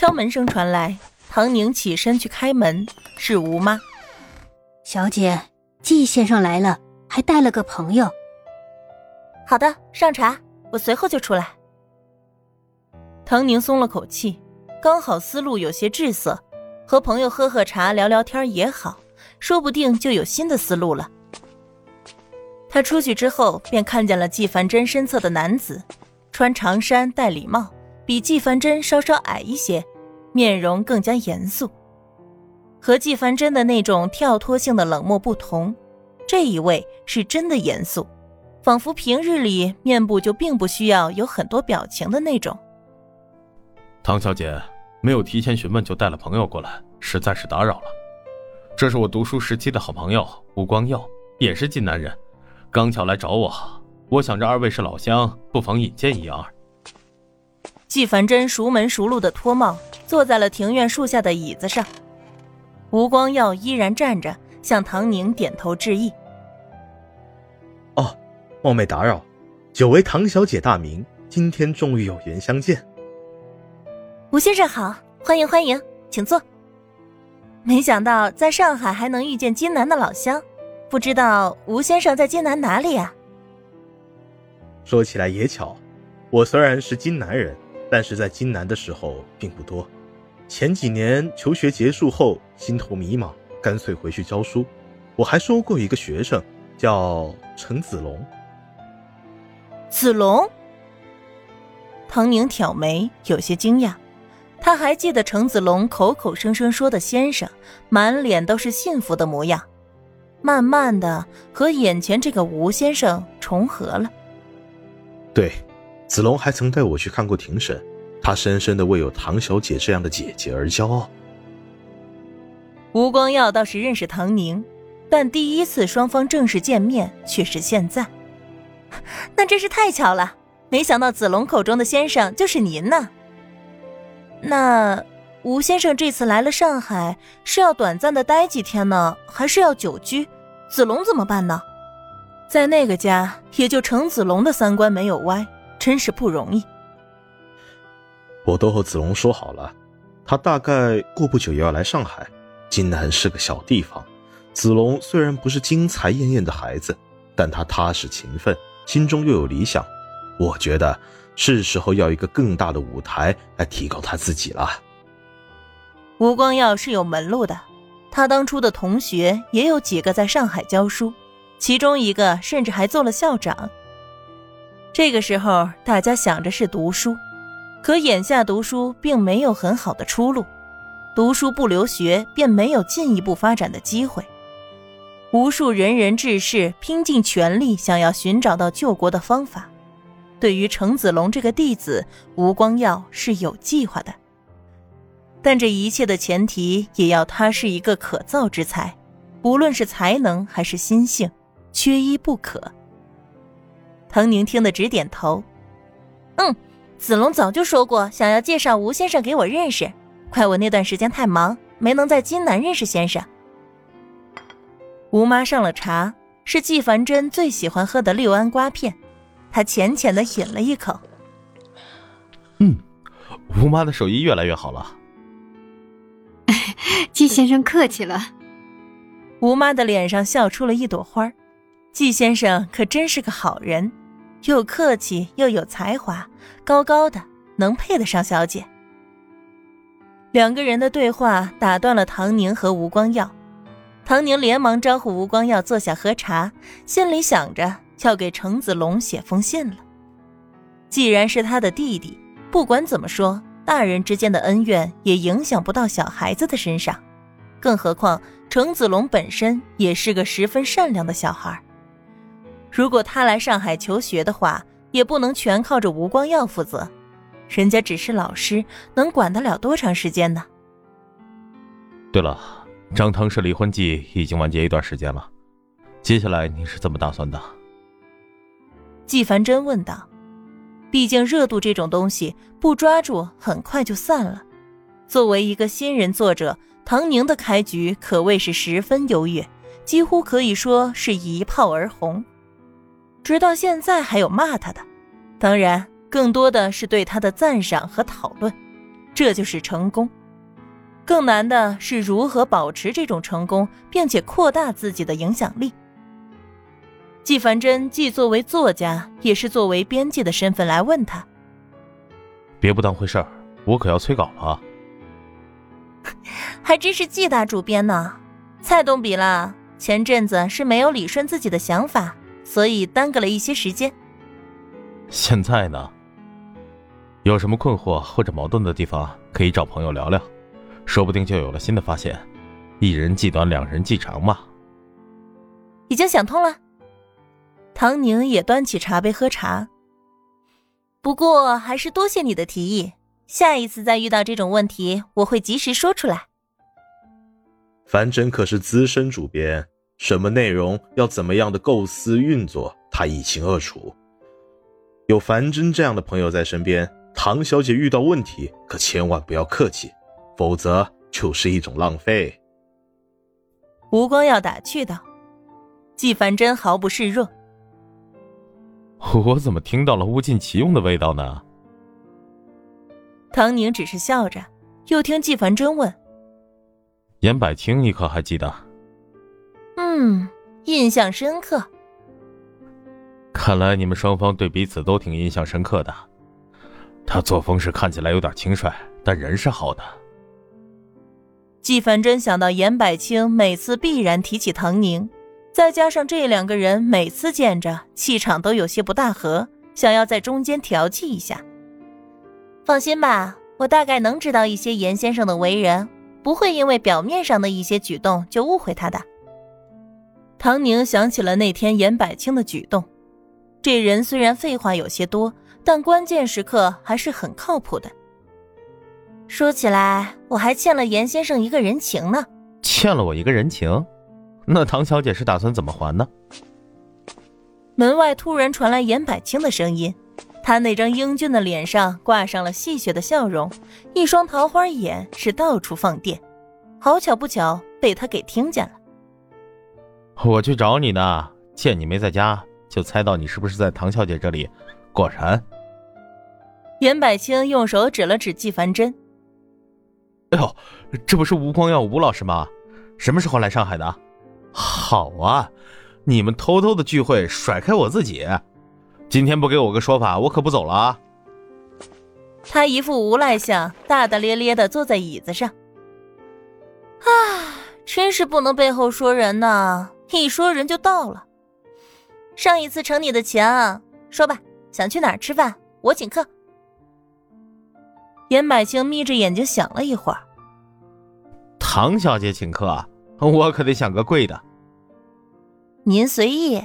敲门声传来，唐宁起身去开门，是吴妈。小姐，季先生来了，还带了个朋友。好的，上茶，我随后就出来。唐宁松了口气，刚好思路有些滞涩，和朋友喝喝茶、聊聊天也好，说不定就有新的思路了。他出去之后，便看见了季凡真身侧的男子，穿长衫，戴礼帽，比纪凡真稍稍矮一些，面容更加严肃。和纪凡真的那种跳脱性的冷漠不同，这一位是真的严肃，仿佛平日里面部就并不需要有很多表情的那种。唐小姐没有提前询问就带了朋友过来，实在是打扰了。这是我读书时期的好朋友吴光耀，也是晋南人，刚巧来找我。我想着二位是老乡，不妨引荐一二。季凡真熟门熟路的脱帽，坐在了庭院树下的椅子上。吴光耀依然站着，向唐宁点头致意。哦，冒昧打扰，久违唐小姐大名，今天终于有缘相见。吴先生好，欢迎欢迎，请坐。没想到在上海还能遇见金南的老乡，不知道吴先生在金南哪里呀？说起来也巧，我虽然是金南人，但是在金南的时候并不多。前几年求学结束后，心头迷茫，干脆回去教书。我还收过一个学生，叫陈子龙。子龙？唐宁挑眉，有些惊讶。他还记得程子龙口口声声说的“先生”，满脸都是幸福的模样。慢慢的，和眼前这个吴先生重合了。对，子龙还曾带我去看过庭审。他深深的为有唐小姐这样的姐姐而骄傲。吴光耀倒是认识唐宁，但第一次双方正式见面却是现在，那真是太巧了。没想到子龙口中的先生就是您呢。那吴先生这次来了上海，是要短暂的待几天呢，还是要久居？子龙怎么办呢？在那个家，也就程子龙的三观没有歪，真是不容易。我都和子龙说好了，他大概过不久也要来上海。金南是个小地方，子龙虽然不是金才艳艳的孩子，但他踏实勤奋，心中又有理想。我觉得是时候要一个更大的舞台来提高他自己了。吴光耀是有门路的，他当初的同学也有几个在上海教书，其中一个甚至还做了校长。这个时候，大家想着是读书。可眼下读书并没有很好的出路，读书不留学便没有进一步发展的机会。无数仁人志士拼尽全力想要寻找到救国的方法。对于程子龙这个弟子，吴光耀是有计划的。但这一切的前提也要他是一个可造之才，无论是才能还是心性，缺一不可。唐宁听得直点头，嗯。子龙早就说过想要介绍吴先生给我认识，怪我那段时间太忙，没能在金南认识先生。吴妈上了茶，是季凡真最喜欢喝的六安瓜片，她浅浅的饮了一口。嗯，吴妈的手艺越来越好了。季先生客气了。吴妈的脸上笑出了一朵花，季先生可真是个好人。又客气又有才华，高高的，能配得上小姐。两个人的对话打断了唐宁和吴光耀，唐宁连忙招呼吴光耀坐下喝茶，心里想着要给程子龙写封信了。既然是他的弟弟，不管怎么说，大人之间的恩怨也影响不到小孩子的身上，更何况程子龙本身也是个十分善良的小孩。如果他来上海求学的话，也不能全靠着吴光耀负责，人家只是老师，能管得了多长时间呢？对了，张汤氏离婚季已经完结一段时间了，接下来你是怎么打算的？纪凡真问道。毕竟热度这种东西，不抓住很快就散了。作为一个新人作者，唐宁的开局可谓是十分优越，几乎可以说是一炮而红。直到现在还有骂他的，当然更多的是对他的赞赏和讨论。这就是成功。更难的是如何保持这种成功，并且扩大自己的影响力。纪凡真既作为作家，也是作为编辑的身份来问他：“别不当回事儿，我可要催稿了。”还真是季大主编呢，菜动笔了。前阵子是没有理顺自己的想法，所以耽搁了一些时间。现在呢？有什么困惑或者矛盾的地方，可以找朋友聊聊。说不定就有了新的发现，一人计短，两人计长嘛。已经想通了。唐宁也端起茶杯喝茶。不过还是多谢你的提议，下一次再遇到这种问题，我会及时说出来。樊真可是资深主编，什么内容要怎么样的构思运作，他一清二楚。有樊真这样的朋友在身边，唐小姐遇到问题可千万不要客气。否则就是一种浪费。吴光耀打趣道：“季凡真毫不示弱。”我怎么听到了物尽其用的味道呢？唐宁只是笑着，又听季凡真问：“严百清，你可还记得？”“嗯，印象深刻。”看来你们双方对彼此都挺印象深刻的。他作风是看起来有点轻率，但人是好的。季凡真想到严百清每次必然提起唐宁，再加上这两个人每次见着气场都有些不大合，想要在中间调剂一下。放心吧，我大概能知道一些严先生的为人，不会因为表面上的一些举动就误会他的。唐宁想起了那天严百清的举动，这人虽然废话有些多，但关键时刻还是很靠谱的。说起来，我还欠了严先生一个人情呢。欠了我一个人情，那唐小姐是打算怎么还呢？门外突然传来严百清的声音，他那张英俊的脸上挂上了戏谑的笑容，一双桃花眼是到处放电。好巧不巧，被他给听见了。我去找你呢，见你没在家，就猜到你是不是在唐小姐这里。果然，严百清用手指了指季凡真。哎呦，这不是吴光耀吴老师吗？什么时候来上海的？好啊，你们偷偷的聚会，甩开我自己，今天不给我个说法，我可不走了啊！他一副无赖相，大大咧咧的坐在椅子上。啊，真是不能背后说人呐，一说人就到了。上一次承你的情，说吧，想去哪儿吃饭，我请客。严百清眯着眼睛想了一会儿。唐小姐请客，我可得想个贵的。您随意。